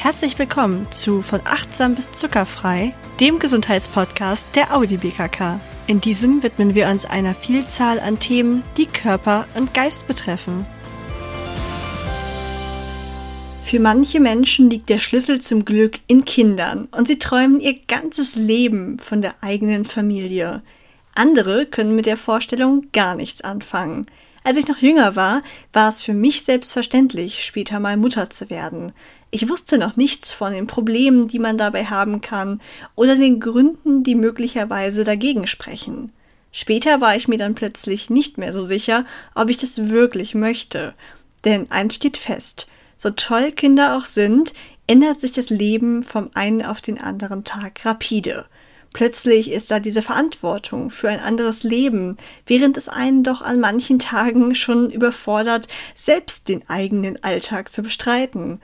Herzlich willkommen zu Von achtsam bis zuckerfrei, dem Gesundheitspodcast der Audi BKK. In diesem widmen wir uns einer Vielzahl an Themen, die Körper und Geist betreffen. Für manche Menschen liegt der Schlüssel zum Glück in Kindern und sie träumen ihr ganzes Leben von der eigenen Familie. Andere können mit der Vorstellung gar nichts anfangen. Als ich noch jünger war, war es für mich selbstverständlich, später mal Mutter zu werden. Ich wusste noch nichts von den Problemen, die man dabei haben kann, oder den Gründen, die möglicherweise dagegen sprechen. Später war ich mir dann plötzlich nicht mehr so sicher, ob ich das wirklich möchte. Denn eins steht fest, so toll Kinder auch sind, ändert sich das Leben vom einen auf den anderen Tag rapide. Plötzlich ist da diese Verantwortung für ein anderes Leben, während es einen doch an manchen Tagen schon überfordert, selbst den eigenen Alltag zu bestreiten.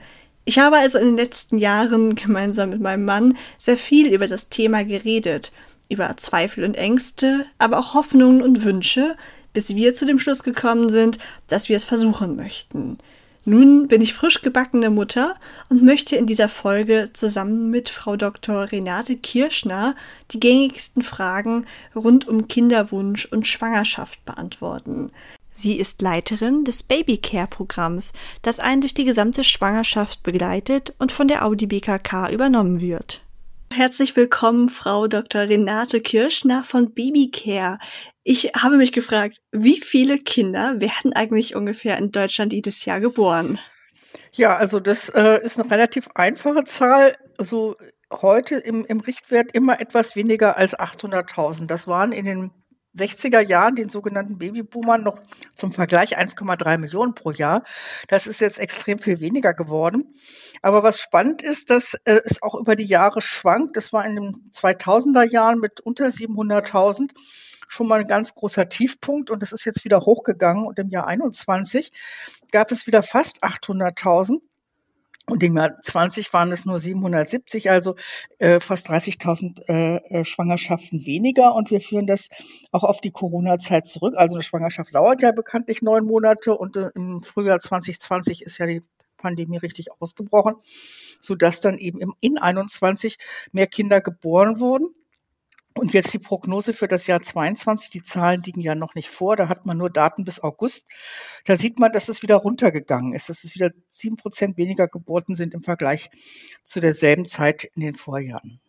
Ich habe also in den letzten Jahren gemeinsam mit meinem Mann sehr viel über das Thema geredet, über Zweifel und Ängste, aber auch Hoffnungen und Wünsche, bis wir zu dem Schluss gekommen sind, dass wir es versuchen möchten. Nun bin ich frisch gebackene Mutter und möchte in dieser Folge zusammen mit Frau Dr. Renate Kirschner die gängigsten Fragen rund um Kinderwunsch und Schwangerschaft beantworten. Sie ist Leiterin des Babycare-Programms, das einen durch die gesamte Schwangerschaft begleitet und von der Audi BKK übernommen wird. Herzlich willkommen, Frau Dr. Renate Kirschner von Babycare. Ich habe mich gefragt, wie viele Kinder werden eigentlich ungefähr in Deutschland jedes Jahr geboren? Ja, also das äh, ist eine relativ einfache Zahl. Also heute im, im Richtwert immer etwas weniger als 800.000. Das waren in den 60er Jahren, den sogenannten Babyboomern, noch zum Vergleich 1,3 Millionen pro Jahr. Das ist jetzt extrem viel weniger geworden. Aber was spannend ist, dass äh, es auch über die Jahre schwankt. Das war in den 2000er Jahren mit unter 700.000 schon mal ein ganz großer Tiefpunkt und das ist jetzt wieder hochgegangen und im Jahr 21 gab es wieder fast 800.000 und im Jahr 20 waren es nur 770, also äh, fast 30.000 äh, äh, Schwangerschaften weniger. Und wir führen das auch auf die Corona-Zeit zurück. Also eine Schwangerschaft dauert ja bekanntlich neun Monate und äh, im Frühjahr 2020 ist ja die Pandemie richtig ausgebrochen, sodass dann eben im, in 21 mehr Kinder geboren wurden. Und jetzt die Prognose für das Jahr 22. Die Zahlen liegen ja noch nicht vor. Da hat man nur Daten bis August. Da sieht man, dass es wieder runtergegangen ist, dass es wieder sieben Prozent weniger Geburten sind im Vergleich zu derselben Zeit in den Vorjahren.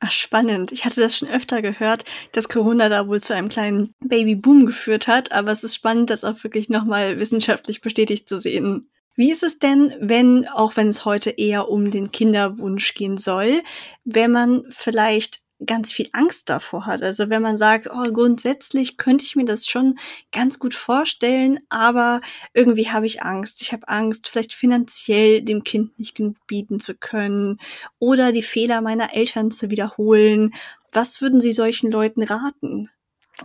Ach, spannend. Ich hatte das schon öfter gehört, dass Corona da wohl zu einem kleinen Babyboom geführt hat. Aber es ist spannend, das auch wirklich nochmal wissenschaftlich bestätigt zu sehen. Wie ist es denn, wenn, auch wenn es heute eher um den Kinderwunsch gehen soll, wenn man vielleicht ganz viel Angst davor hat. Also wenn man sagt, oh, grundsätzlich könnte ich mir das schon ganz gut vorstellen, aber irgendwie habe ich Angst. Ich habe Angst, vielleicht finanziell dem Kind nicht genug bieten zu können oder die Fehler meiner Eltern zu wiederholen. Was würden Sie solchen Leuten raten?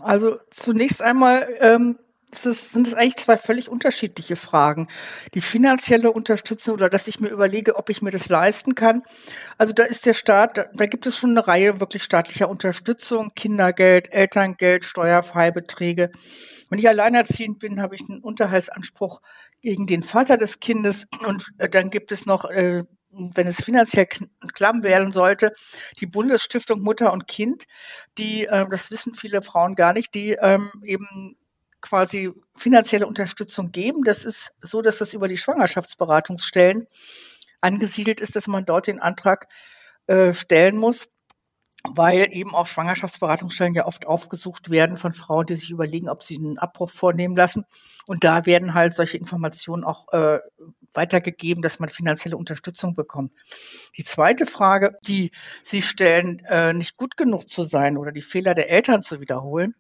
Also zunächst einmal ähm, das sind das eigentlich zwei völlig unterschiedliche Fragen. Die finanzielle Unterstützung oder dass ich mir überlege, ob ich mir das leisten kann. Also da ist der Staat, da, gibt es schon eine Reihe wirklich staatlicher Unterstützung, Kindergeld, Elterngeld, Steuerfreibeträge. Wenn ich alleinerziehend bin, habe ich einen Unterhaltsanspruch gegen den Vater des Kindes und äh, dann gibt es noch äh, wenn es finanziell klamm werden sollte, die Bundesstiftung Mutter und Kind, die, äh, das wissen viele Frauen gar nicht, die ähm, eben quasi finanzielle Unterstützung geben. Das ist so, dass das über die Schwangerschaftsberatungsstellen angesiedelt ist, dass man dort den Antrag äh, stellen muss, weil eben auch Schwangerschaftsberatungsstellen ja oft aufgesucht werden von Frauen, die sich überlegen, ob sie einen Abbruch vornehmen lassen. Und da werden halt solche Informationen auch äh, weitergegeben, dass man finanzielle Unterstützung bekommt. Die zweite Frage, die Sie stellen, äh, nicht gut genug zu sein oder die Fehler der Eltern zu wiederholen,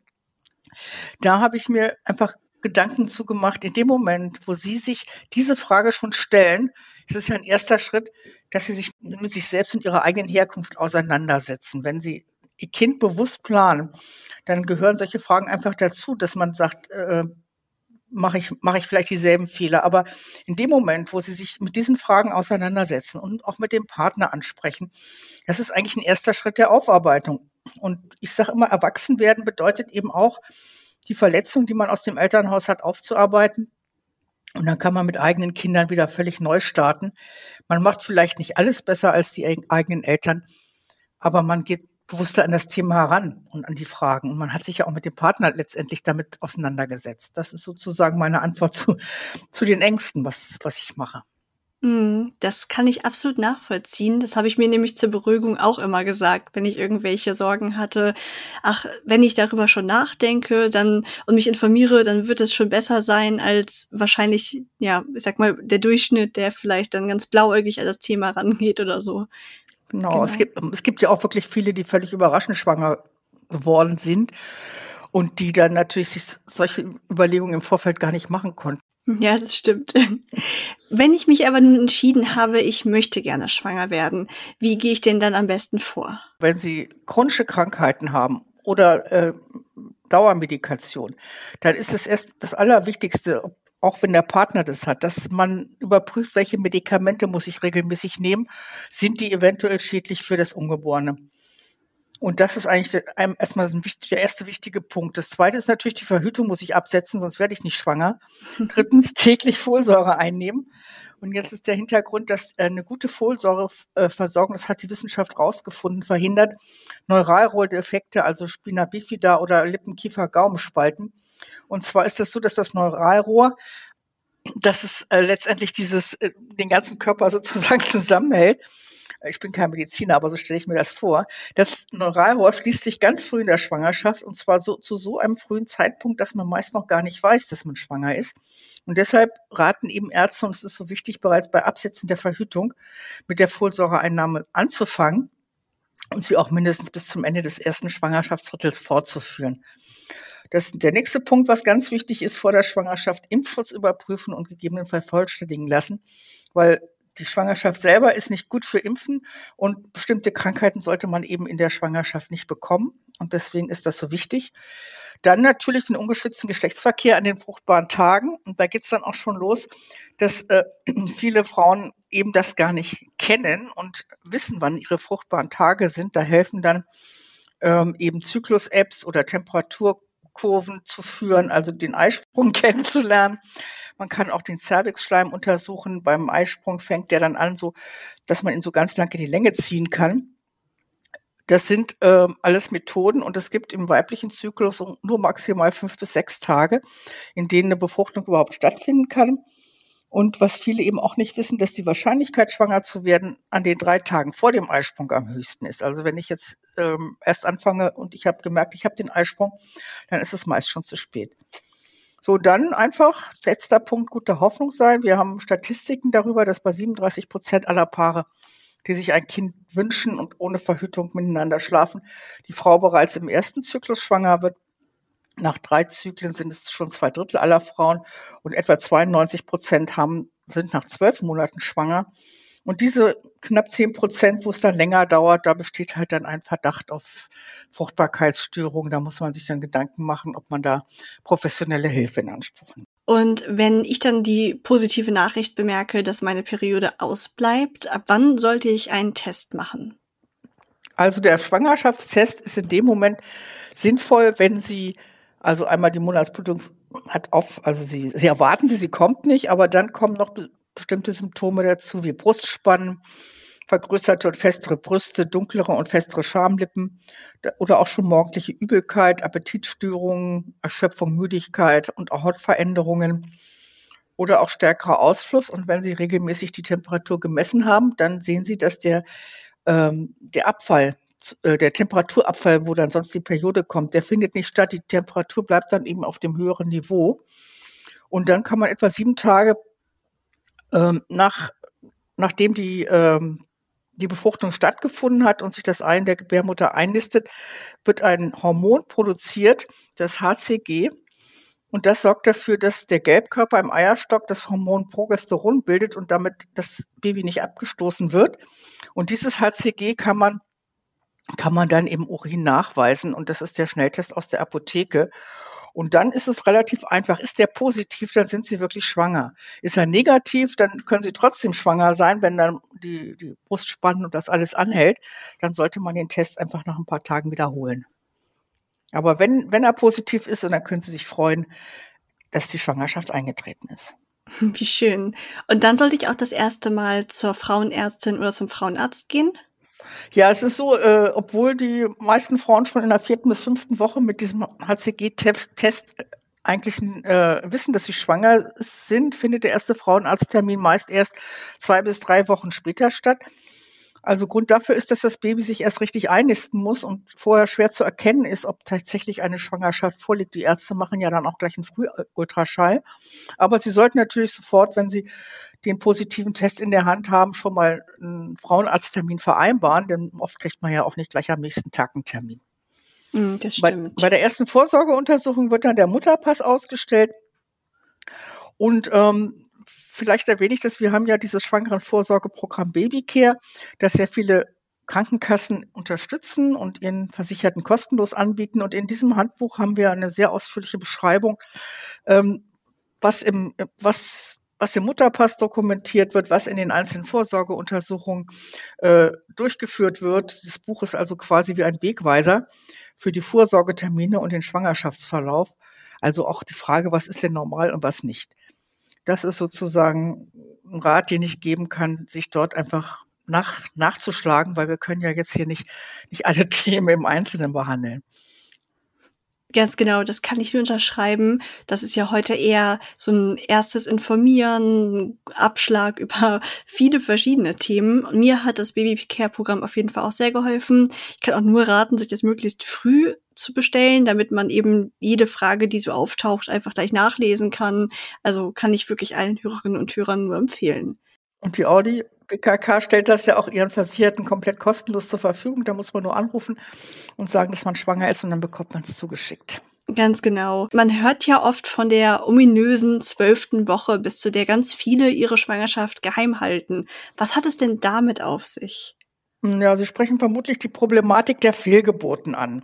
da habe ich mir einfach Gedanken zugemacht. In dem Moment, wo Sie sich diese Frage schon stellen, ist es ja ein erster Schritt, dass Sie sich mit sich selbst und Ihrer eigenen Herkunft auseinandersetzen. Wenn Sie Ihr Kind bewusst planen, dann gehören solche Fragen einfach dazu, dass man sagt, äh, mache ich, mache ich vielleicht dieselben Fehler. Aber in dem Moment, wo Sie sich mit diesen Fragen auseinandersetzen und auch mit dem Partner ansprechen, das ist eigentlich ein erster Schritt der Aufarbeitung. Und ich sage immer, erwachsen werden bedeutet eben auch, die Verletzung, die man aus dem Elternhaus hat, aufzuarbeiten Und dann kann man mit eigenen Kindern wieder völlig neu starten. Man macht vielleicht nicht alles besser als die eigenen Eltern, aber man geht bewusster an das Thema heran und an die Fragen. Und man hat sich ja auch mit dem Partner letztendlich damit auseinandergesetzt. Das ist sozusagen meine Antwort zu, zu den Ängsten, was, was ich mache. Mm, das kann ich absolut nachvollziehen. Das habe ich mir nämlich zur Beruhigung auch immer gesagt, wenn ich irgendwelche Sorgen hatte. Ach, wenn ich darüber schon nachdenke, dann und mich informiere, dann wird es schon besser sein als wahrscheinlich, ja, ich sag mal, der Durchschnitt, der vielleicht dann ganz blauäugig an das Thema rangeht oder so. Genau, genau. Es, gibt, es gibt ja auch wirklich viele, die völlig überraschend schwanger geworden sind und die dann natürlich sich solche Überlegungen im Vorfeld gar nicht machen konnten. Ja, das stimmt. Wenn ich mich aber nun entschieden habe, ich möchte gerne schwanger werden, wie gehe ich denn dann am besten vor? Wenn Sie chronische Krankheiten haben oder äh, Dauermedikation, dann ist es erst das Allerwichtigste, auch wenn der Partner das hat, dass man überprüft, welche Medikamente muss ich regelmäßig nehmen, sind die eventuell schädlich für das Ungeborene. Und das ist eigentlich erstmal der erste wichtige Punkt. Das zweite ist natürlich, die Verhütung muss ich absetzen, sonst werde ich nicht schwanger. Drittens, täglich Folsäure einnehmen. Und jetzt ist der Hintergrund, dass äh, eine gute Folsäureversorgung, das hat die Wissenschaft rausgefunden, verhindert Neuralrohrdefekte, also Spina bifida oder Lippenkiefer-Gaumenspalten. Und zwar ist das so, dass das Neuralrohr, dass es äh, letztendlich dieses, äh, den ganzen Körper sozusagen zusammenhält ich bin kein Mediziner, aber so stelle ich mir das vor. Das Neuralrohr schließt sich ganz früh in der Schwangerschaft und zwar so, zu so einem frühen Zeitpunkt, dass man meist noch gar nicht weiß, dass man schwanger ist. Und deshalb raten eben Ärzte, und es ist so wichtig, bereits bei Absetzen der Verhütung mit der Folsäureeinnahme anzufangen und sie auch mindestens bis zum Ende des ersten Schwangerschaftsdrittels fortzuführen. Das, der nächste Punkt, was ganz wichtig ist vor der Schwangerschaft, Impfschutz überprüfen und gegebenenfalls vollständigen lassen, weil die Schwangerschaft selber ist nicht gut für Impfen und bestimmte Krankheiten sollte man eben in der Schwangerschaft nicht bekommen. Und deswegen ist das so wichtig. Dann natürlich den ungeschützten Geschlechtsverkehr an den fruchtbaren Tagen. Und da geht's dann auch schon los, dass äh, viele Frauen eben das gar nicht kennen und wissen, wann ihre fruchtbaren Tage sind. Da helfen dann ähm, eben Zyklus-Apps oder Temperaturkurven zu führen, also den Eisprung kennenzulernen. Man kann auch den Cervixschleim untersuchen. Beim Eisprung fängt der dann an, so, dass man ihn so ganz lange in die Länge ziehen kann. Das sind äh, alles Methoden und es gibt im weiblichen Zyklus nur maximal fünf bis sechs Tage, in denen eine Befruchtung überhaupt stattfinden kann. Und was viele eben auch nicht wissen, dass die Wahrscheinlichkeit, schwanger zu werden, an den drei Tagen vor dem Eisprung am höchsten ist. Also wenn ich jetzt ähm, erst anfange und ich habe gemerkt, ich habe den Eisprung, dann ist es meist schon zu spät. So, dann einfach letzter Punkt gute Hoffnung sein. Wir haben Statistiken darüber, dass bei 37 Prozent aller Paare, die sich ein Kind wünschen und ohne Verhütung miteinander schlafen, die Frau bereits im ersten Zyklus schwanger wird. Nach drei Zyklen sind es schon zwei Drittel aller Frauen und etwa 92 Prozent haben, sind nach zwölf Monaten schwanger. Und diese knapp zehn Prozent, wo es dann länger dauert, da besteht halt dann ein Verdacht auf Fruchtbarkeitsstörungen. Da muss man sich dann Gedanken machen, ob man da professionelle Hilfe in Anspruch nimmt. Und wenn ich dann die positive Nachricht bemerke, dass meine Periode ausbleibt, ab wann sollte ich einen Test machen? Also der Schwangerschaftstest ist in dem Moment sinnvoll, wenn Sie also einmal die Monatsblutung hat auf, also Sie, Sie erwarten sie, sie kommt nicht, aber dann kommen noch bestimmte Symptome dazu, wie Brustspannen, vergrößerte und festere Brüste, dunklere und festere Schamlippen oder auch schon morgendliche Übelkeit, Appetitstörungen, Erschöpfung, Müdigkeit und auch Hautveränderungen oder auch stärkerer Ausfluss. Und wenn Sie regelmäßig die Temperatur gemessen haben, dann sehen Sie, dass der, ähm, der Abfall, äh, der Temperaturabfall, wo dann sonst die Periode kommt, der findet nicht statt. Die Temperatur bleibt dann eben auf dem höheren Niveau. Und dann kann man etwa sieben Tage ähm, nach, nachdem die, ähm, die Befruchtung stattgefunden hat und sich das Ei in der Gebärmutter einlistet, wird ein Hormon produziert, das HCG. Und das sorgt dafür, dass der Gelbkörper im Eierstock das Hormon Progesteron bildet und damit das Baby nicht abgestoßen wird. Und dieses HCG kann man kann man dann im Urin nachweisen und das ist der Schnelltest aus der Apotheke. Und dann ist es relativ einfach. Ist der positiv, dann sind sie wirklich schwanger. Ist er negativ, dann können sie trotzdem schwanger sein, wenn dann die, die Brust spannen und das alles anhält. Dann sollte man den Test einfach nach ein paar Tagen wiederholen. Aber wenn, wenn er positiv ist, dann können Sie sich freuen, dass die Schwangerschaft eingetreten ist. Wie schön. Und dann sollte ich auch das erste Mal zur Frauenärztin oder zum Frauenarzt gehen? Ja, es ist so, äh, obwohl die meisten Frauen schon in der vierten bis fünften Woche mit diesem HCG-Test eigentlich äh, wissen, dass sie schwanger sind, findet der erste Frauenarzttermin meist erst zwei bis drei Wochen später statt. Also Grund dafür ist, dass das Baby sich erst richtig einnisten muss und vorher schwer zu erkennen ist, ob tatsächlich eine Schwangerschaft vorliegt. Die Ärzte machen ja dann auch gleich einen Frühultraschall. Aber sie sollten natürlich sofort, wenn sie den positiven Test in der Hand haben, schon mal einen Frauenarzttermin vereinbaren, denn oft kriegt man ja auch nicht gleich am nächsten Tag einen Termin. Mm, das stimmt. Bei, bei der ersten Vorsorgeuntersuchung wird dann der Mutterpass ausgestellt. Und ähm, vielleicht erwähne ich das, wir haben ja dieses Schwangerenvorsorgeprogramm Babycare, das sehr viele Krankenkassen unterstützen und ihren Versicherten kostenlos anbieten. Und in diesem Handbuch haben wir eine sehr ausführliche Beschreibung, ähm, was im, was, was im Mutterpass dokumentiert wird, was in den einzelnen Vorsorgeuntersuchungen äh, durchgeführt wird. Das Buch ist also quasi wie ein Wegweiser für die Vorsorgetermine und den Schwangerschaftsverlauf. Also auch die Frage, was ist denn normal und was nicht das ist sozusagen ein Rat, den ich geben kann, sich dort einfach nach, nachzuschlagen, weil wir können ja jetzt hier nicht, nicht alle Themen im Einzelnen behandeln. Ganz genau, das kann ich nur unterschreiben. Das ist ja heute eher so ein erstes Informieren, Abschlag über viele verschiedene Themen. Mir hat das Baby Care Programm auf jeden Fall auch sehr geholfen. Ich kann auch nur raten, sich das möglichst früh zu bestellen, damit man eben jede Frage, die so auftaucht, einfach gleich nachlesen kann. Also kann ich wirklich allen Hörerinnen und Hörern nur empfehlen. Und die Audi BKK stellt das ja auch ihren Versicherten komplett kostenlos zur Verfügung. Da muss man nur anrufen und sagen, dass man schwanger ist und dann bekommt man es zugeschickt. Ganz genau. Man hört ja oft von der ominösen zwölften Woche, bis zu der ganz viele ihre Schwangerschaft geheim halten. Was hat es denn damit auf sich? Ja, Sie sprechen vermutlich die Problematik der Fehlgeburten an.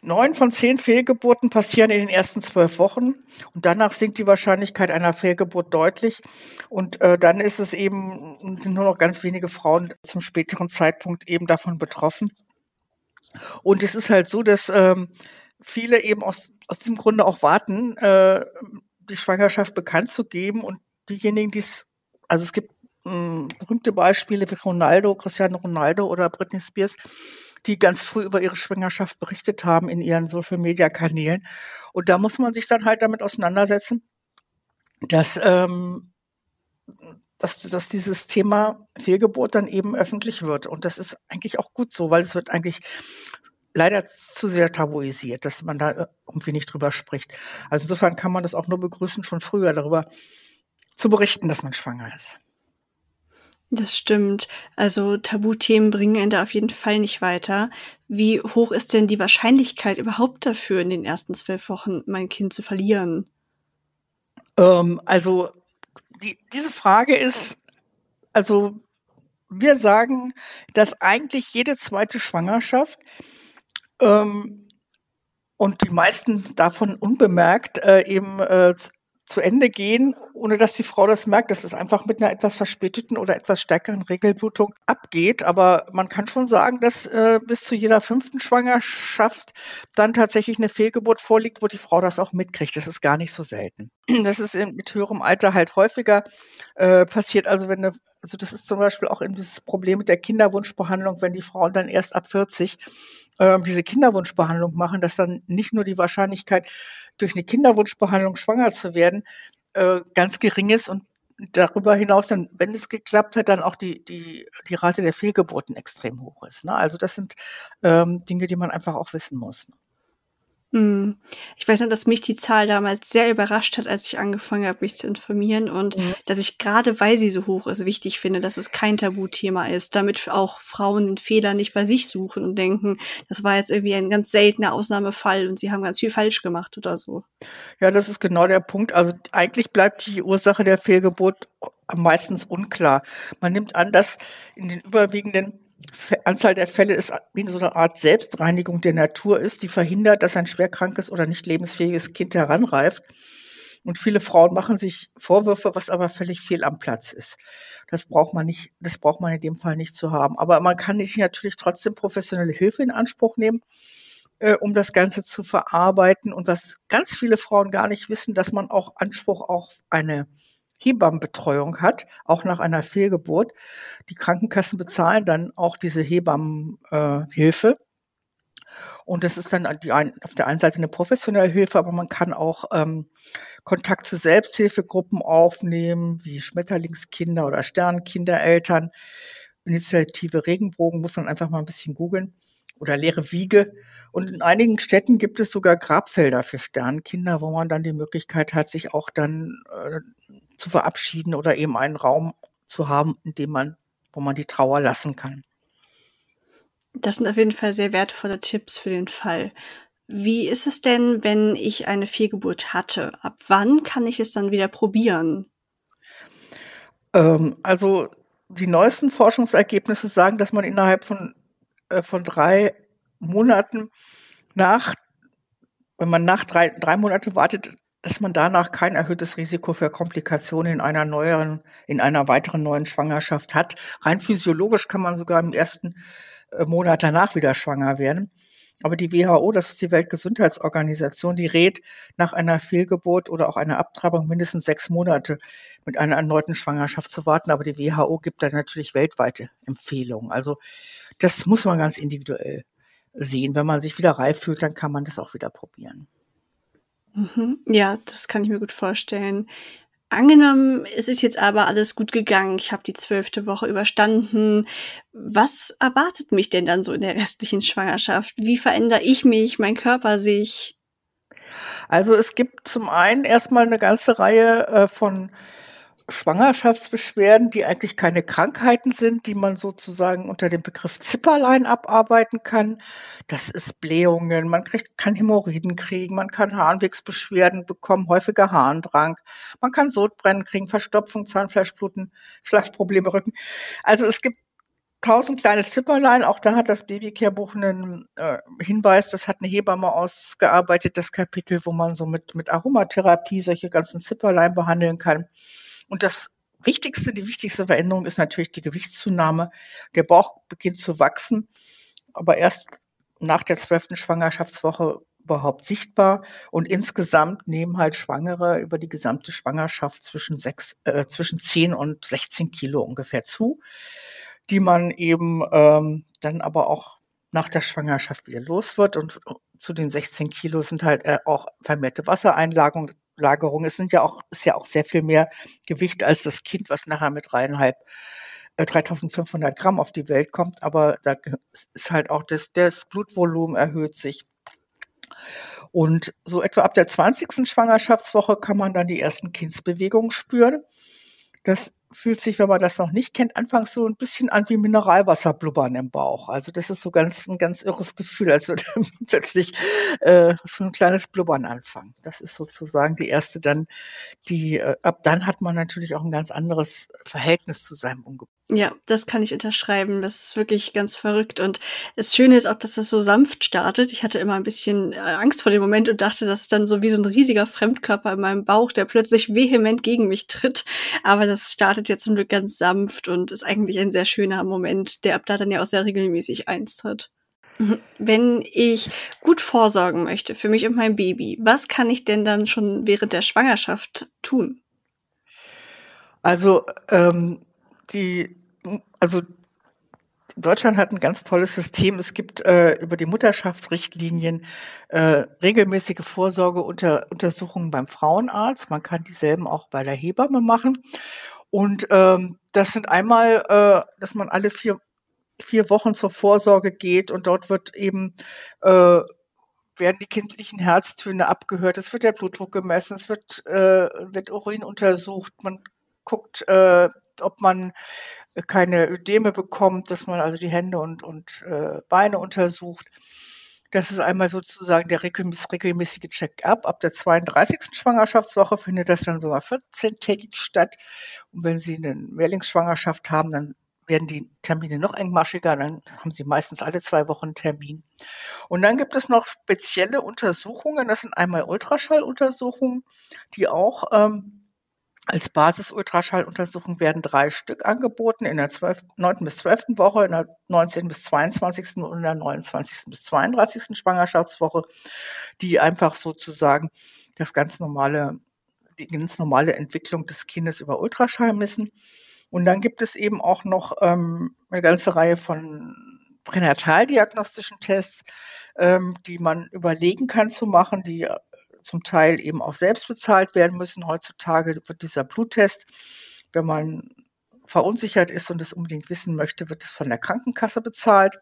Neun von zehn Fehlgeburten passieren in den ersten zwölf Wochen und danach sinkt die Wahrscheinlichkeit einer Fehlgeburt deutlich. Und äh, dann ist es eben, sind nur noch ganz wenige Frauen zum späteren Zeitpunkt eben davon betroffen. Und es ist halt so, dass ähm, viele eben aus, aus diesem Grunde auch warten, äh, die Schwangerschaft bekannt zu geben und diejenigen, die es, also es gibt berühmte Beispiele wie Ronaldo, Cristiano Ronaldo oder Britney Spears, die ganz früh über ihre Schwangerschaft berichtet haben in ihren Social-Media-Kanälen. Und da muss man sich dann halt damit auseinandersetzen, dass, ähm, dass, dass dieses Thema Fehlgeburt dann eben öffentlich wird. Und das ist eigentlich auch gut so, weil es wird eigentlich leider zu sehr tabuisiert, dass man da irgendwie nicht drüber spricht. Also insofern kann man das auch nur begrüßen, schon früher darüber zu berichten, dass man schwanger ist. Das stimmt. Also Tabuthemen bringen einen da auf jeden Fall nicht weiter. Wie hoch ist denn die Wahrscheinlichkeit überhaupt dafür, in den ersten zwölf Wochen mein Kind zu verlieren? Ähm, also die, diese Frage ist, also wir sagen, dass eigentlich jede zweite Schwangerschaft ähm, und die meisten davon unbemerkt äh, eben äh, zu Ende gehen, ohne dass die Frau das merkt, dass es einfach mit einer etwas verspäteten oder etwas stärkeren Regelblutung abgeht. Aber man kann schon sagen, dass äh, bis zu jeder fünften Schwangerschaft dann tatsächlich eine Fehlgeburt vorliegt, wo die Frau das auch mitkriegt. Das ist gar nicht so selten. Das ist mit höherem Alter halt häufiger äh, passiert. Also wenn eine, also das ist zum Beispiel auch eben dieses Problem mit der Kinderwunschbehandlung, wenn die Frauen dann erst ab 40 äh, diese Kinderwunschbehandlung machen, dass dann nicht nur die Wahrscheinlichkeit durch eine Kinderwunschbehandlung schwanger zu werden, äh, ganz gering ist und darüber hinaus dann, wenn es geklappt hat, dann auch die, die, die Rate der Fehlgeburten extrem hoch ist. Ne? Also das sind ähm, Dinge, die man einfach auch wissen muss. Hm. Ich weiß noch, dass mich die Zahl damals sehr überrascht hat, als ich angefangen habe, mich zu informieren und mhm. dass ich gerade, weil sie so hoch ist, wichtig finde, dass es kein Tabuthema ist, damit auch Frauen den Fehler nicht bei sich suchen und denken, das war jetzt irgendwie ein ganz seltener Ausnahmefall und sie haben ganz viel falsch gemacht oder so. Ja, das ist genau der Punkt. Also eigentlich bleibt die Ursache der Fehlgeburt meistens unklar. Man nimmt an, dass in den überwiegenden Anzahl der Fälle ist wie so eine Art Selbstreinigung der Natur ist, die verhindert, dass ein schwerkrankes oder nicht lebensfähiges Kind heranreift. Und viele Frauen machen sich Vorwürfe, was aber völlig fehl am Platz ist. Das braucht man nicht, das braucht man in dem Fall nicht zu haben. Aber man kann nicht natürlich trotzdem professionelle Hilfe in Anspruch nehmen, äh, um das Ganze zu verarbeiten. Und was ganz viele Frauen gar nicht wissen, dass man auch Anspruch auf eine Hebammenbetreuung hat, auch nach einer Fehlgeburt. Die Krankenkassen bezahlen dann auch diese Hebammenhilfe. Äh, und das ist dann ein, auf der einen Seite eine professionelle Hilfe, aber man kann auch ähm, Kontakt zu Selbsthilfegruppen aufnehmen, wie Schmetterlingskinder oder Sternenkindereltern. Initiative Regenbogen muss man einfach mal ein bisschen googeln oder leere Wiege. Und in einigen Städten gibt es sogar Grabfelder für Sternenkinder, wo man dann die Möglichkeit hat, sich auch dann äh, zu verabschieden oder eben einen Raum zu haben, in dem man, wo man die Trauer lassen kann. Das sind auf jeden Fall sehr wertvolle Tipps für den Fall. Wie ist es denn, wenn ich eine Fehlgeburt hatte? Ab wann kann ich es dann wieder probieren? Ähm, also die neuesten Forschungsergebnisse sagen, dass man innerhalb von äh, von drei Monaten nach, wenn man nach drei, drei Monate wartet, dass man danach kein erhöhtes Risiko für Komplikationen in einer neueren, in einer weiteren neuen Schwangerschaft hat. Rein physiologisch kann man sogar im ersten äh, Monat danach wieder schwanger werden. Aber die WHO, das ist die Weltgesundheitsorganisation, die rät nach einer Fehlgeburt oder auch einer Abtreibung mindestens sechs Monate mit einer erneuten Schwangerschaft zu warten. Aber die WHO gibt da natürlich weltweite Empfehlungen. Also das muss man ganz individuell sehen. Wenn man sich wieder reif fühlt, dann kann man das auch wieder probieren. Mhm. Ja, das kann ich mir gut vorstellen. Angenommen, es ist jetzt aber alles gut gegangen, ich habe die zwölfte Woche überstanden. Was erwartet mich denn dann so in der restlichen Schwangerschaft? Wie verändere ich mich, mein Körper sich? Also es gibt zum einen erstmal eine ganze Reihe äh, von Schwangerschaftsbeschwerden, die eigentlich keine Krankheiten sind, die man sozusagen unter dem Begriff Zipperlein abarbeiten kann. Das ist Blähungen, man kriegt, kann Hämorrhoiden kriegen, man kann Harnwegsbeschwerden bekommen, häufiger Harndrang, man kann Sodbrennen kriegen, Verstopfung, Zahnfleischbluten, Schlafprobleme, Rücken. Also es gibt tausend kleine Zipperlein. Auch da hat das Babycare-Buch einen äh, Hinweis, das hat eine Hebamme ausgearbeitet, das Kapitel, wo man so mit, mit Aromatherapie solche ganzen Zipperlein behandeln kann. Und das Wichtigste, die wichtigste Veränderung ist natürlich die Gewichtszunahme. Der Bauch beginnt zu wachsen, aber erst nach der zwölften Schwangerschaftswoche überhaupt sichtbar. Und insgesamt nehmen halt Schwangere über die gesamte Schwangerschaft zwischen sechs, äh, zwischen zehn und 16 Kilo ungefähr zu, die man eben ähm, dann aber auch nach der Schwangerschaft wieder los wird. Und zu den 16 Kilo sind halt äh, auch vermehrte Wassereinlagerungen Lagerung. Es sind ja auch, ist ja auch sehr viel mehr Gewicht als das Kind, was nachher mit dreieinhalb, äh, 3500 Gramm auf die Welt kommt. Aber da ist halt auch das, das Blutvolumen erhöht sich. Und so etwa ab der 20. Schwangerschaftswoche kann man dann die ersten Kindsbewegungen spüren. Das fühlt sich, wenn man das noch nicht kennt, anfangs so ein bisschen an wie Mineralwasser blubbern im Bauch. Also das ist so ganz ein ganz irres Gefühl, als würde plötzlich äh, so ein kleines Blubbern anfangen. Das ist sozusagen die erste dann, die äh, ab dann hat man natürlich auch ein ganz anderes Verhältnis zu seinem. Ja, das kann ich unterschreiben. Das ist wirklich ganz verrückt. Und das Schöne ist auch, dass es so sanft startet. Ich hatte immer ein bisschen äh, Angst vor dem Moment und dachte, das ist dann so wie so ein riesiger Fremdkörper in meinem Bauch, der plötzlich vehement gegen mich tritt. Aber das startet jetzt zum Glück ganz sanft und ist eigentlich ein sehr schöner Moment, der ab da dann ja auch sehr regelmäßig eintritt. Wenn ich gut vorsorgen möchte für mich und mein Baby, was kann ich denn dann schon während der Schwangerschaft tun? Also ähm, die also Deutschland hat ein ganz tolles System. Es gibt äh, über die Mutterschaftsrichtlinien äh, regelmäßige Vorsorgeuntersuchungen beim Frauenarzt. Man kann dieselben auch bei der Hebamme machen. Und ähm, das sind einmal, äh, dass man alle vier, vier Wochen zur Vorsorge geht und dort wird eben äh, werden die kindlichen Herztöne abgehört, es wird der Blutdruck gemessen, es wird, äh, wird Urin untersucht, man guckt, äh, ob man keine Ödeme bekommt, dass man also die Hände und, und äh, Beine untersucht. Das ist einmal sozusagen der regelmäßige Check-up. Ab der 32. Schwangerschaftswoche findet das dann sogar 14-tägig statt. Und wenn Sie eine Mehrlingsschwangerschaft haben, dann werden die Termine noch engmaschiger, dann haben sie meistens alle zwei Wochen einen Termin. Und dann gibt es noch spezielle Untersuchungen, das sind einmal Ultraschalluntersuchungen, die auch ähm, als Basis-Ultraschalluntersuchung werden drei Stück angeboten in der 12, 9. bis 12. Woche, in der 19. bis 22. und in der 29. bis 32. Schwangerschaftswoche, die einfach sozusagen das ganz normale die ganz normale Entwicklung des Kindes über Ultraschall messen. Und dann gibt es eben auch noch ähm, eine ganze Reihe von pränataldiagnostischen Tests, ähm, die man überlegen kann zu machen, die zum Teil eben auch selbst bezahlt werden müssen. Heutzutage wird dieser Bluttest, wenn man verunsichert ist und es unbedingt wissen möchte, wird es von der Krankenkasse bezahlt.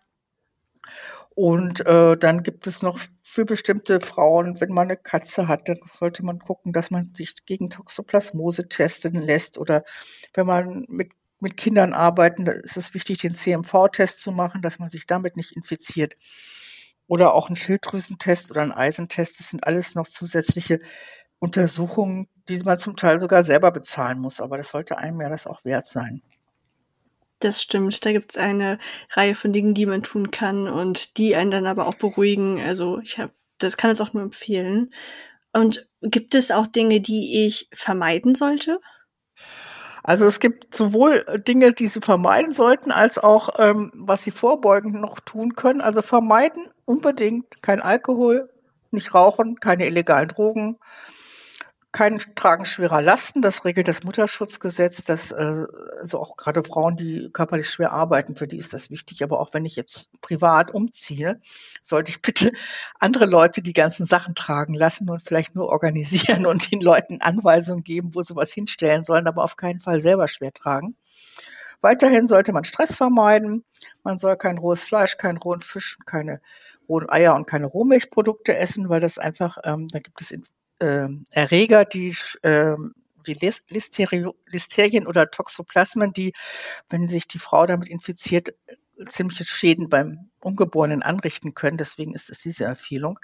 Und äh, dann gibt es noch für bestimmte Frauen, wenn man eine Katze hat, dann sollte man gucken, dass man sich gegen Toxoplasmose testen lässt. Oder wenn man mit, mit Kindern arbeitet, ist es wichtig, den CMV-Test zu machen, dass man sich damit nicht infiziert. Oder auch ein Schilddrüsentest oder ein Eisentest. Das sind alles noch zusätzliche Untersuchungen, die man zum Teil sogar selber bezahlen muss. Aber das sollte einem ja das auch wert sein. Das stimmt. Da gibt's eine Reihe von Dingen, die man tun kann und die einen dann aber auch beruhigen. Also ich habe, das kann es auch nur empfehlen. Und gibt es auch Dinge, die ich vermeiden sollte? Also es gibt sowohl Dinge, die Sie vermeiden sollten, als auch ähm, was Sie vorbeugend noch tun können. Also vermeiden unbedingt kein Alkohol, nicht rauchen, keine illegalen Drogen, kein Tragen schwerer Lasten, das regelt das Mutterschutzgesetz, das äh, also auch gerade Frauen, die körperlich schwer arbeiten, für die ist das wichtig. Aber auch wenn ich jetzt privat umziehe, sollte ich bitte andere Leute die ganzen Sachen tragen lassen und vielleicht nur organisieren und den Leuten Anweisungen geben, wo sie was hinstellen sollen, aber auf keinen Fall selber schwer tragen. Weiterhin sollte man Stress vermeiden. Man soll kein rohes Fleisch, keinen rohen Fisch, keine rohen Eier und keine Rohmilchprodukte essen, weil das einfach, ähm, da gibt es äh, Erreger, die äh, Listerio, Listerien oder Toxoplasmen, die, wenn sich die Frau damit infiziert, ziemliche Schäden beim Ungeborenen anrichten können. Deswegen ist es diese Empfehlung.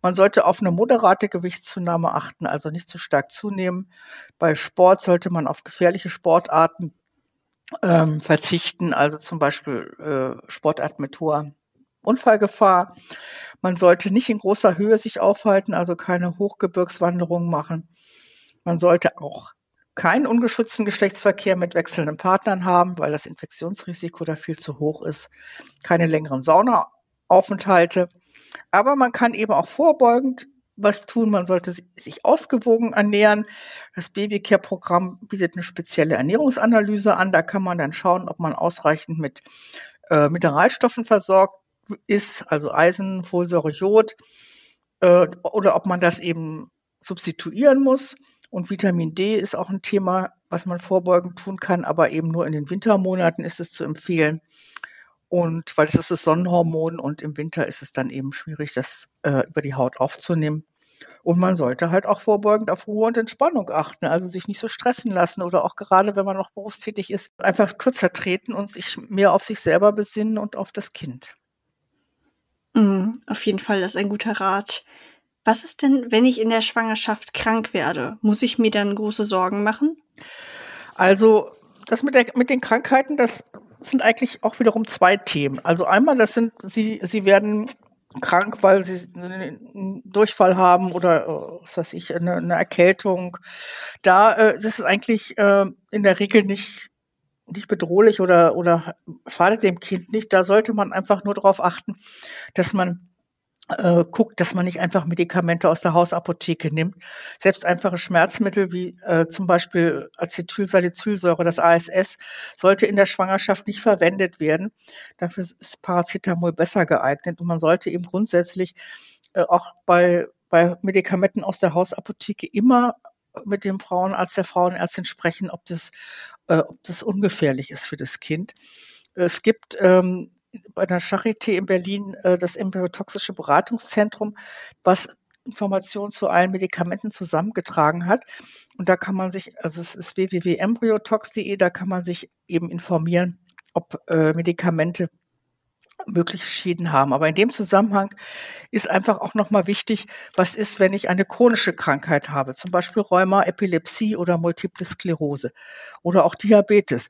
Man sollte auf eine moderate Gewichtszunahme achten, also nicht zu stark zunehmen. Bei Sport sollte man auf gefährliche Sportarten ähm, verzichten, also zum Beispiel äh, Sportarten mit hoher Unfallgefahr. Man sollte nicht in großer Höhe sich aufhalten, also keine Hochgebirgswanderungen machen. Man sollte auch keinen ungeschützten Geschlechtsverkehr mit wechselnden Partnern haben, weil das Infektionsrisiko da viel zu hoch ist. Keine längeren Saunaaufenthalte. Aber man kann eben auch vorbeugend was tun. Man sollte sich ausgewogen ernähren. Das Babycare-Programm bietet eine spezielle Ernährungsanalyse an. Da kann man dann schauen, ob man ausreichend mit äh, Mineralstoffen versorgt ist, also Eisen, Folsäure, Jod, äh, oder ob man das eben substituieren muss. Und Vitamin D ist auch ein Thema, was man vorbeugend tun kann, aber eben nur in den Wintermonaten ist es zu empfehlen. Und weil es ist das Sonnenhormon und im Winter ist es dann eben schwierig, das äh, über die Haut aufzunehmen. Und man sollte halt auch vorbeugend auf Ruhe und Entspannung achten, also sich nicht so stressen lassen oder auch gerade, wenn man noch berufstätig ist, einfach kürzer treten und sich mehr auf sich selber besinnen und auf das Kind. Mhm, auf jeden Fall, das ist ein guter Rat. Was ist denn, wenn ich in der Schwangerschaft krank werde? Muss ich mir dann große Sorgen machen? Also, das mit, der, mit den Krankheiten, das sind eigentlich auch wiederum zwei Themen. Also einmal, das sind, sie, sie werden krank, weil sie einen Durchfall haben oder äh, was weiß ich, eine, eine Erkältung. Da äh, das ist eigentlich äh, in der Regel nicht nicht bedrohlich oder, oder schadet dem Kind nicht. Da sollte man einfach nur darauf achten, dass man äh, guckt, dass man nicht einfach Medikamente aus der Hausapotheke nimmt. Selbst einfache Schmerzmittel wie äh, zum Beispiel Acetylsalicylsäure, das ASS, sollte in der Schwangerschaft nicht verwendet werden. Dafür ist Paracetamol besser geeignet und man sollte eben grundsätzlich äh, auch bei, bei Medikamenten aus der Hausapotheke immer mit dem Frauenarzt, der Frauenärztin sprechen, ob das, äh, ob das ungefährlich ist für das Kind. Es gibt ähm, bei der Charité in Berlin äh, das Embryotoxische Beratungszentrum, was Informationen zu allen Medikamenten zusammengetragen hat. Und da kann man sich, also es ist www.embryotox.de, da kann man sich eben informieren, ob äh, Medikamente mögliche Schäden haben. Aber in dem Zusammenhang ist einfach auch nochmal wichtig, was ist, wenn ich eine chronische Krankheit habe, zum Beispiel Rheuma, Epilepsie oder Multiple Sklerose oder auch Diabetes.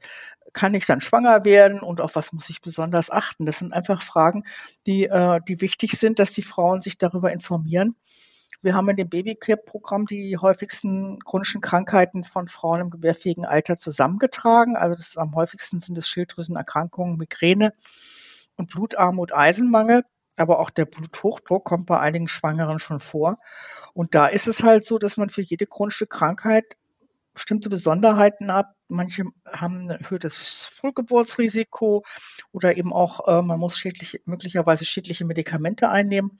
Kann ich dann schwanger werden und auf was muss ich besonders achten? Das sind einfach Fragen, die, äh, die wichtig sind, dass die Frauen sich darüber informieren. Wir haben in dem Babycare-Programm die häufigsten chronischen Krankheiten von Frauen im gebärfähigen Alter zusammengetragen. Also das am häufigsten sind es Schilddrüsenerkrankungen, Migräne, und Blutarmut, Eisenmangel. aber auch der Bluthochdruck kommt bei einigen Schwangeren schon vor. Und da ist es halt so, dass man für jede chronische Krankheit bestimmte Besonderheiten hat. Manche haben ein erhöhtes Frühgeburtsrisiko oder eben auch, äh, man muss schädliche, möglicherweise schädliche Medikamente einnehmen.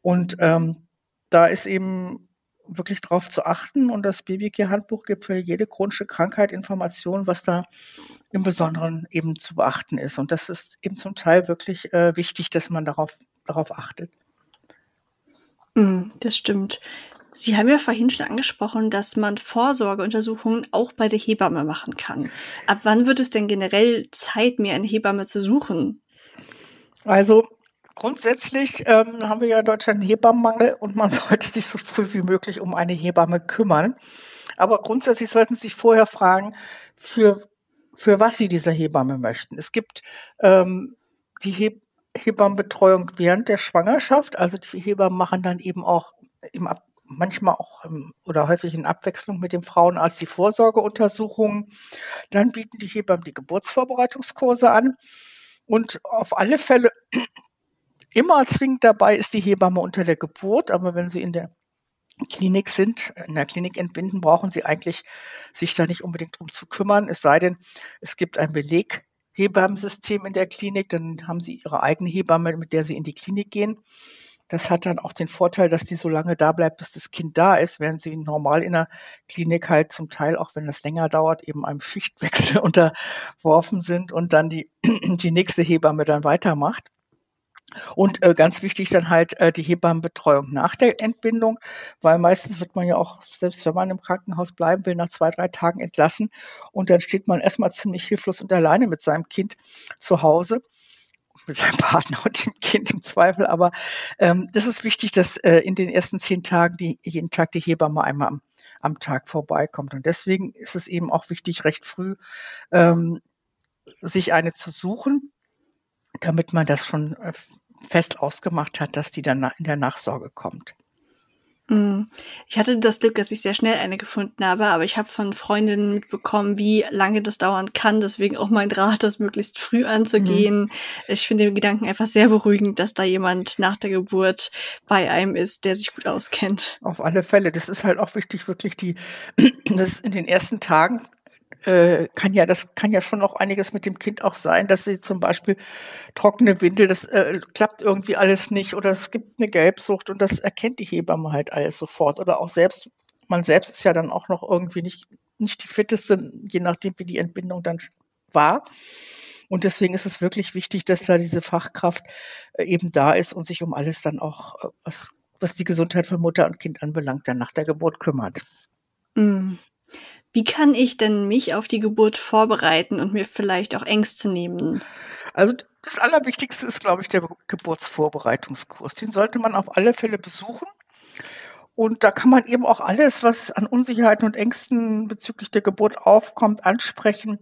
Und ähm, da ist eben wirklich darauf zu achten. Und das Babycare-Handbuch gibt für jede chronische Krankheit Informationen, was da im Besonderen eben zu beachten ist. Und das ist eben zum Teil wirklich äh, wichtig, dass man darauf, darauf achtet. Mm, das stimmt. Sie haben ja vorhin schon angesprochen, dass man Vorsorgeuntersuchungen auch bei der Hebamme machen kann. Ab wann wird es denn generell Zeit, mir eine Hebamme zu suchen? Also Grundsätzlich ähm, haben wir ja in Deutschland einen Hebammenmangel und man sollte sich so früh wie möglich um eine Hebamme kümmern. Aber grundsätzlich sollten Sie sich vorher fragen, für, für was Sie diese Hebamme möchten. Es gibt ähm, die Heb Hebammenbetreuung während der Schwangerschaft. Also die Hebammen machen dann eben auch im Ab manchmal auch im, oder häufig in Abwechslung mit dem Frauenarzt die Vorsorgeuntersuchungen. Dann bieten die Hebammen die Geburtsvorbereitungskurse an. Und auf alle Fälle immer zwingend dabei ist die Hebamme unter der Geburt, aber wenn Sie in der Klinik sind, in der Klinik entbinden, brauchen Sie eigentlich sich da nicht unbedingt drum zu kümmern, es sei denn, es gibt ein Beleghebammensystem in der Klinik, dann haben Sie Ihre eigene Hebamme, mit der Sie in die Klinik gehen. Das hat dann auch den Vorteil, dass die so lange da bleibt, bis das Kind da ist, während sie normal in der Klinik halt zum Teil, auch wenn das länger dauert, eben einem Schichtwechsel unterworfen sind und dann die, die nächste Hebamme dann weitermacht. Und äh, ganz wichtig dann halt äh, die Hebammenbetreuung nach der Entbindung, weil meistens wird man ja auch, selbst wenn man im Krankenhaus bleiben will, nach zwei, drei Tagen entlassen. Und dann steht man erstmal ziemlich hilflos und alleine mit seinem Kind zu Hause mit seinem Partner und dem Kind im Zweifel. Aber ähm, das ist wichtig, dass äh, in den ersten zehn Tagen die, jeden Tag die Hebamme einmal am, am Tag vorbeikommt. Und deswegen ist es eben auch wichtig, recht früh ähm, sich eine zu suchen, damit man das schon äh, fest ausgemacht hat, dass die dann in der Nachsorge kommt. Mm. Ich hatte das Glück, dass ich sehr schnell eine gefunden habe, aber ich habe von Freundinnen mitbekommen, wie lange das dauern kann. Deswegen auch mein Rat, das möglichst früh anzugehen. Mhm. Ich finde den Gedanken einfach sehr beruhigend, dass da jemand nach der Geburt bei einem ist, der sich gut auskennt. Auf alle Fälle. Das ist halt auch wichtig, wirklich die, das in den ersten Tagen äh, kann ja, das kann ja schon noch einiges mit dem Kind auch sein, dass sie zum Beispiel trockene Windel, das äh, klappt irgendwie alles nicht oder es gibt eine Gelbsucht und das erkennt die Hebamme halt alles sofort oder auch selbst, man selbst ist ja dann auch noch irgendwie nicht, nicht die fitteste, je nachdem wie die Entbindung dann war. Und deswegen ist es wirklich wichtig, dass da diese Fachkraft äh, eben da ist und sich um alles dann auch, äh, was, was die Gesundheit von Mutter und Kind anbelangt, dann nach der Geburt kümmert. Mm. Wie kann ich denn mich auf die Geburt vorbereiten und mir vielleicht auch Ängste nehmen? Also das Allerwichtigste ist, glaube ich, der Geburtsvorbereitungskurs. Den sollte man auf alle Fälle besuchen. Und da kann man eben auch alles, was an Unsicherheiten und Ängsten bezüglich der Geburt aufkommt, ansprechen.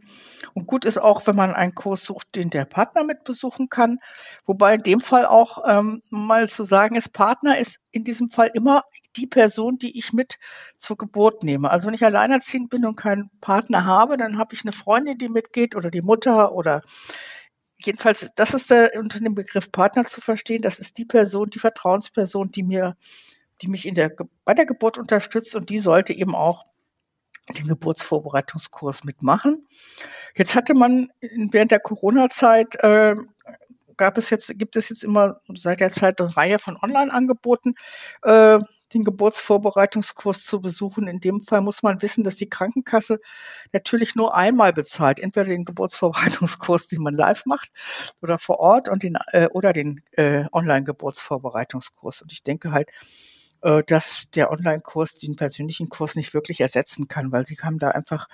Und gut ist auch, wenn man einen Kurs sucht, den der Partner mit besuchen kann. Wobei in dem Fall auch ähm, mal zu sagen ist, Partner ist in diesem Fall immer die Person, die ich mit zur Geburt nehme. Also wenn ich alleinerziehend bin und keinen Partner habe, dann habe ich eine Freundin, die mitgeht oder die Mutter oder jedenfalls, das ist der unter dem Begriff Partner zu verstehen. Das ist die Person, die Vertrauensperson, die mir die mich in der, bei der Geburt unterstützt und die sollte eben auch den Geburtsvorbereitungskurs mitmachen. Jetzt hatte man während der Corona-Zeit äh, gab es jetzt, gibt es jetzt immer seit der Zeit eine Reihe von Online-Angeboten, äh, den Geburtsvorbereitungskurs zu besuchen. In dem Fall muss man wissen, dass die Krankenkasse natürlich nur einmal bezahlt, entweder den Geburtsvorbereitungskurs, den man live macht oder vor Ort und den äh, oder den äh, Online-Geburtsvorbereitungskurs. Und ich denke halt, äh, dass der Online-Kurs den persönlichen Kurs nicht wirklich ersetzen kann, weil sie haben da einfach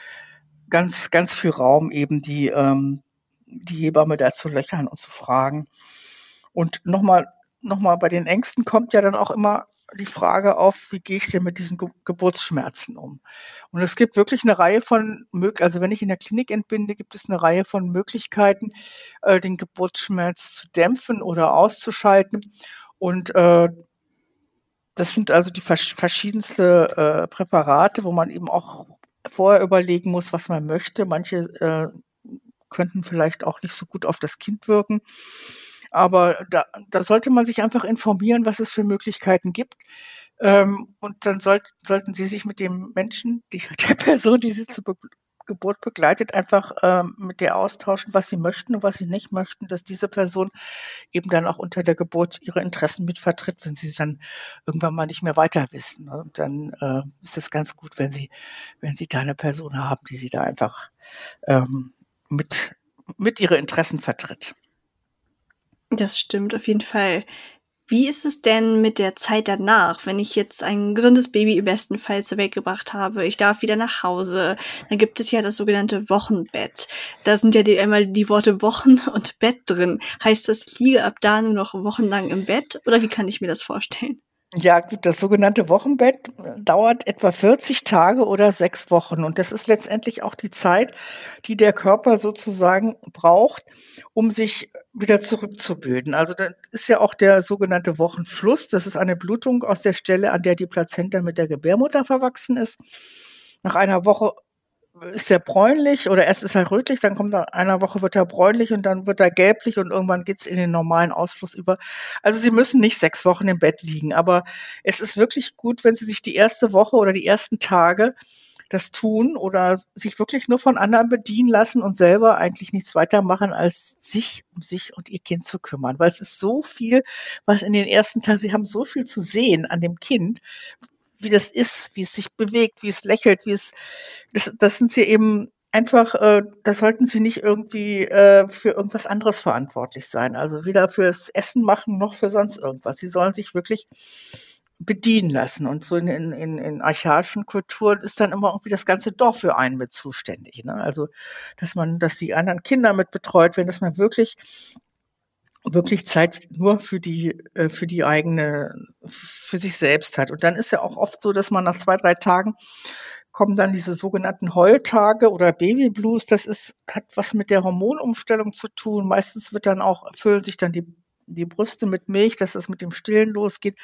ganz, ganz viel Raum, eben die, ähm, die Hebamme da zu löchern und zu fragen. Und nochmal, nochmal bei den Ängsten kommt ja dann auch immer die Frage auf, wie gehe ich denn mit diesen Ge Geburtsschmerzen um? Und es gibt wirklich eine Reihe von Möglichkeiten, also wenn ich in der Klinik entbinde, gibt es eine Reihe von Möglichkeiten, äh, den Geburtsschmerz zu dämpfen oder auszuschalten. Und äh, das sind also die verschiedenste äh, Präparate, wo man eben auch vorher überlegen muss, was man möchte. Manche äh, könnten vielleicht auch nicht so gut auf das Kind wirken. Aber da, da sollte man sich einfach informieren, was es für Möglichkeiten gibt. Ähm, und dann soll, sollten Sie sich mit dem Menschen, die, der Person, die Sie zur Be Geburt begleitet, einfach ähm, mit der austauschen, was sie möchten und was sie nicht möchten, dass diese Person eben dann auch unter der Geburt ihre Interessen mit vertritt, wenn sie dann irgendwann mal nicht mehr weiter wissen. Ne? Und dann äh, ist es ganz gut, wenn sie, wenn sie da eine Person haben, die sie da einfach ähm, mit, mit ihre Interessen vertritt. Das stimmt auf jeden Fall. Wie ist es denn mit der Zeit danach, wenn ich jetzt ein gesundes Baby im besten Fall zur Welt gebracht habe? Ich darf wieder nach Hause. Dann gibt es ja das sogenannte Wochenbett. Da sind ja die, einmal die Worte Wochen und Bett drin. Heißt das, ich liege ab da nur noch wochenlang im Bett? Oder wie kann ich mir das vorstellen? Ja, gut, das sogenannte Wochenbett dauert etwa 40 Tage oder sechs Wochen. Und das ist letztendlich auch die Zeit, die der Körper sozusagen braucht, um sich wieder zurückzubilden. Also da ist ja auch der sogenannte Wochenfluss. Das ist eine Blutung aus der Stelle, an der die Plazenta mit der Gebärmutter verwachsen ist. Nach einer Woche ist er bräunlich oder erst ist er rötlich, dann kommt nach einer Woche wird er bräunlich und dann wird er gelblich und irgendwann geht's in den normalen Ausfluss über. Also Sie müssen nicht sechs Wochen im Bett liegen, aber es ist wirklich gut, wenn Sie sich die erste Woche oder die ersten Tage das tun oder sich wirklich nur von anderen bedienen lassen und selber eigentlich nichts weiter machen, als sich um sich und ihr Kind zu kümmern. Weil es ist so viel, was in den ersten Tagen, sie haben so viel zu sehen an dem Kind, wie das ist, wie es sich bewegt, wie es lächelt, wie es, das, das sind sie eben einfach, äh, da sollten sie nicht irgendwie äh, für irgendwas anderes verantwortlich sein. Also weder fürs Essen machen noch für sonst irgendwas. Sie sollen sich wirklich bedienen lassen. Und so in, in, in, archaischen Kulturen ist dann immer irgendwie das ganze Dorf für einen mit zuständig. Ne? Also, dass man, dass die anderen Kinder mit betreut werden, dass man wirklich wirklich Zeit nur für die, äh, für die eigene, für sich selbst hat. Und dann ist ja auch oft so, dass man nach zwei, drei Tagen kommen dann diese sogenannten Heultage oder Babyblues. Das ist, hat was mit der Hormonumstellung zu tun. Meistens wird dann auch, füllen sich dann die, die Brüste mit Milch, dass es mit dem Stillen losgeht.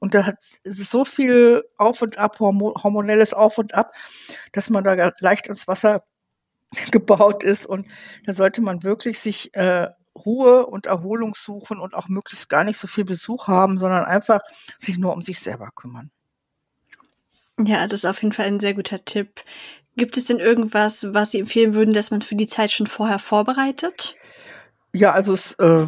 Und da hat es so viel Auf und Ab, hormonelles Auf und Ab, dass man da leicht ins Wasser gebaut ist. Und da sollte man wirklich sich äh, Ruhe und Erholung suchen und auch möglichst gar nicht so viel Besuch haben, sondern einfach sich nur um sich selber kümmern. Ja, das ist auf jeden Fall ein sehr guter Tipp. Gibt es denn irgendwas, was Sie empfehlen würden, dass man für die Zeit schon vorher vorbereitet? Ja, also es äh,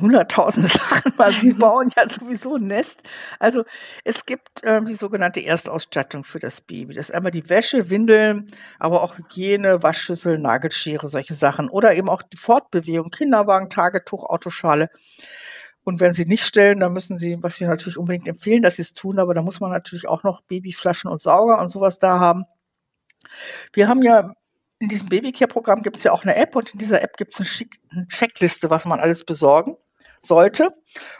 hunderttausend Sachen, weil sie bauen ja sowieso ein Nest. Also es gibt äh, die sogenannte Erstausstattung für das Baby. Das ist einmal die Wäsche, Windeln, aber auch Hygiene, Waschschüssel, Nagelschere, solche Sachen. Oder eben auch die Fortbewegung, Kinderwagen, Tagetuch, Autoschale. Und wenn sie nicht stellen, dann müssen sie, was wir natürlich unbedingt empfehlen, dass sie es tun, aber da muss man natürlich auch noch Babyflaschen und Sauger und sowas da haben. Wir haben ja in diesem Babycare-Programm gibt es ja auch eine App und in dieser App gibt es eine, Checkliste, was man alles besorgen sollte.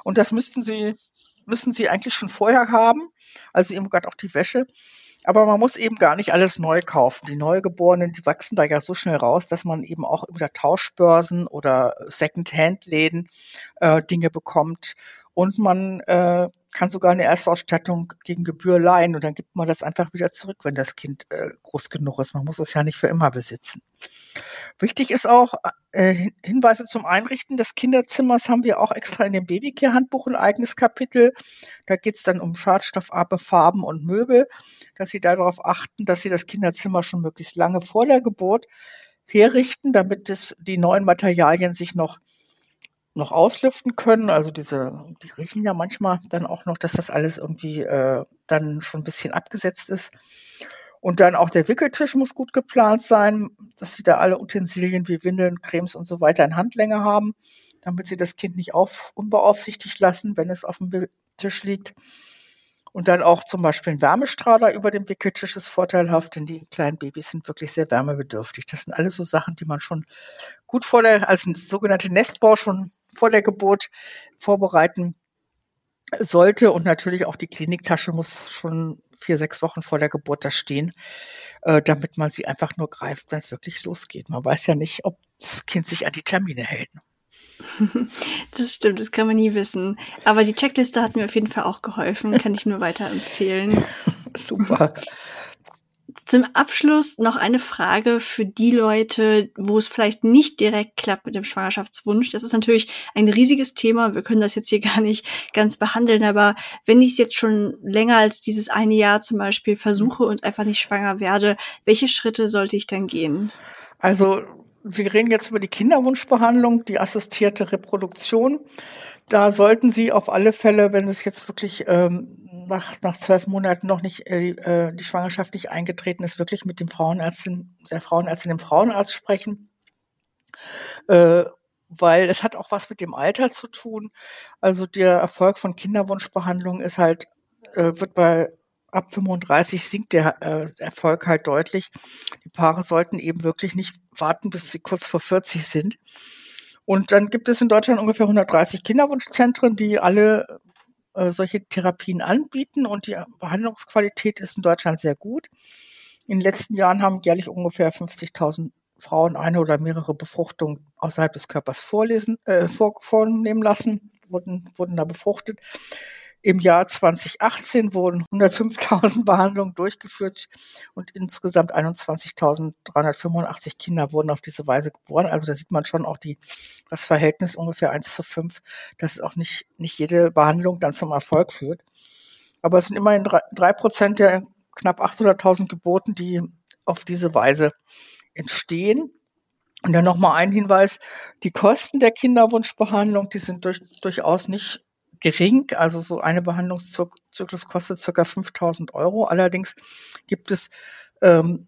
Und das müssten Sie, müssen Sie eigentlich schon vorher haben. Also eben gerade auch die Wäsche. Aber man muss eben gar nicht alles neu kaufen. Die Neugeborenen, die wachsen da ja so schnell raus, dass man eben auch über Tauschbörsen oder Second-Hand-Läden äh, Dinge bekommt. Und man äh, kann sogar eine Erstausstattung gegen Gebühr leihen und dann gibt man das einfach wieder zurück, wenn das Kind äh, groß genug ist. Man muss es ja nicht für immer besitzen. Wichtig ist auch äh, Hinweise zum Einrichten des Kinderzimmers haben wir auch extra in dem Babycare-Handbuch ein eigenes Kapitel. Da geht es dann um schadstoffarme Farben und Möbel, dass Sie darauf achten, dass Sie das Kinderzimmer schon möglichst lange vor der Geburt herrichten, damit es die neuen Materialien sich noch noch auslüften können. Also diese, die riechen ja manchmal dann auch noch, dass das alles irgendwie äh, dann schon ein bisschen abgesetzt ist. Und dann auch der Wickeltisch muss gut geplant sein, dass sie da alle Utensilien wie Windeln, Cremes und so weiter in Handlänge haben, damit sie das Kind nicht auf, unbeaufsichtigt lassen, wenn es auf dem Tisch liegt. Und dann auch zum Beispiel ein Wärmestrahler über dem Wickeltisch ist vorteilhaft, denn die kleinen Babys sind wirklich sehr wärmebedürftig. Das sind alles so Sachen, die man schon gut vor der, als sogenannte Nestbau schon vor der Geburt vorbereiten sollte. Und natürlich auch die Kliniktasche muss schon vier, sechs Wochen vor der Geburt da stehen, äh, damit man sie einfach nur greift, wenn es wirklich losgeht. Man weiß ja nicht, ob das Kind sich an die Termine hält. Das stimmt, das kann man nie wissen. Aber die Checkliste hat mir auf jeden Fall auch geholfen, kann ich nur weiterempfehlen. Super. Zum Abschluss noch eine Frage für die Leute, wo es vielleicht nicht direkt klappt mit dem Schwangerschaftswunsch. Das ist natürlich ein riesiges Thema. Wir können das jetzt hier gar nicht ganz behandeln. Aber wenn ich es jetzt schon länger als dieses eine Jahr zum Beispiel versuche und einfach nicht schwanger werde, welche Schritte sollte ich dann gehen? Also wir reden jetzt über die Kinderwunschbehandlung, die assistierte Reproduktion. Da sollten Sie auf alle Fälle, wenn es jetzt wirklich ähm, nach, nach zwölf Monaten noch nicht äh, äh, die Schwangerschaft nicht eingetreten ist, wirklich mit dem Frauenärztin, der Frauenärztin, dem Frauenarzt sprechen. Äh, weil es hat auch was mit dem Alter zu tun. Also der Erfolg von Kinderwunschbehandlung ist halt, äh, wird bei ab 35 sinkt der äh, Erfolg halt deutlich. Die Paare sollten eben wirklich nicht warten, bis sie kurz vor 40 sind. Und dann gibt es in Deutschland ungefähr 130 Kinderwunschzentren, die alle äh, solche Therapien anbieten und die Behandlungsqualität ist in Deutschland sehr gut. In den letzten Jahren haben jährlich ungefähr 50.000 Frauen eine oder mehrere Befruchtungen außerhalb des Körpers vorlesen, äh, vornehmen lassen, wurden, wurden da befruchtet. Im Jahr 2018 wurden 105.000 Behandlungen durchgeführt und insgesamt 21.385 Kinder wurden auf diese Weise geboren. Also da sieht man schon auch die, das Verhältnis ungefähr 1 zu 5, dass auch nicht, nicht jede Behandlung dann zum Erfolg führt. Aber es sind immerhin drei Prozent der knapp 800.000 Geburten, die auf diese Weise entstehen. Und dann nochmal ein Hinweis, die Kosten der Kinderwunschbehandlung, die sind durch, durchaus nicht gering. Also so eine Behandlungszyklus kostet circa 5000 Euro. Allerdings gibt es ähm,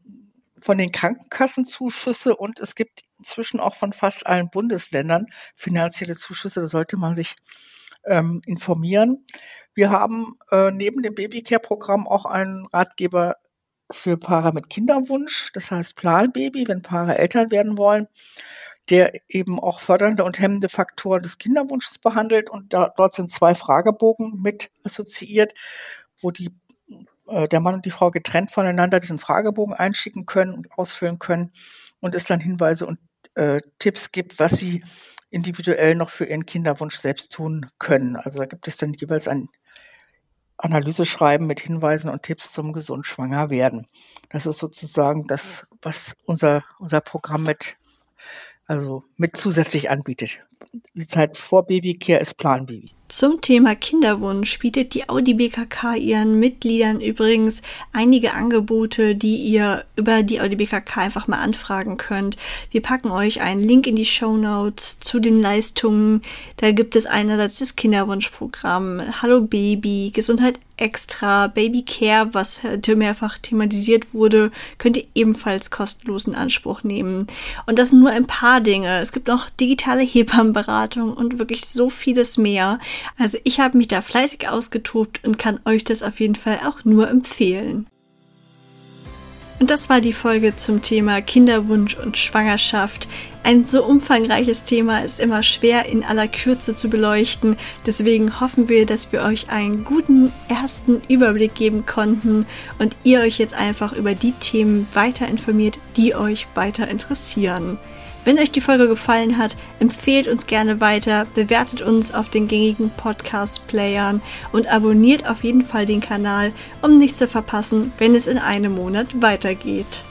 von den Krankenkassen Zuschüsse und es gibt inzwischen auch von fast allen Bundesländern finanzielle Zuschüsse. Da sollte man sich ähm, informieren. Wir haben äh, neben dem Babycare-Programm auch einen Ratgeber für Paare mit Kinderwunsch, das heißt Planbaby, wenn Paare Eltern werden wollen der eben auch fördernde und hemmende Faktoren des Kinderwunsches behandelt. Und da, dort sind zwei Fragebogen mit assoziiert, wo die, äh, der Mann und die Frau getrennt voneinander diesen Fragebogen einschicken können und ausfüllen können und es dann Hinweise und äh, Tipps gibt, was sie individuell noch für ihren Kinderwunsch selbst tun können. Also da gibt es dann jeweils ein Analyseschreiben mit Hinweisen und Tipps zum gesund schwanger werden. Das ist sozusagen das, was unser, unser Programm mit also mit zusätzlich anbietet. Die Zeit vor Babycare ist Planbaby. Zum Thema Kinderwunsch bietet die Audi BKK ihren Mitgliedern übrigens einige Angebote, die ihr über die Audi BKK einfach mal anfragen könnt. Wir packen euch einen Link in die Show Notes zu den Leistungen. Da gibt es einerseits das Kinderwunschprogramm, Hallo Baby, Gesundheit extra, Baby Care, was heute mehrfach thematisiert wurde, könnt ihr ebenfalls kostenlos in Anspruch nehmen. Und das sind nur ein paar Dinge. Es gibt noch digitale Hebammenberatung und wirklich so vieles mehr. Also ich habe mich da fleißig ausgetobt und kann euch das auf jeden Fall auch nur empfehlen. Und das war die Folge zum Thema Kinderwunsch und Schwangerschaft. Ein so umfangreiches Thema ist immer schwer in aller Kürze zu beleuchten. Deswegen hoffen wir, dass wir euch einen guten ersten Überblick geben konnten und ihr euch jetzt einfach über die Themen weiter informiert, die euch weiter interessieren. Wenn euch die Folge gefallen hat, empfehlt uns gerne weiter, bewertet uns auf den gängigen Podcast-Playern und abonniert auf jeden Fall den Kanal, um nichts zu verpassen, wenn es in einem Monat weitergeht.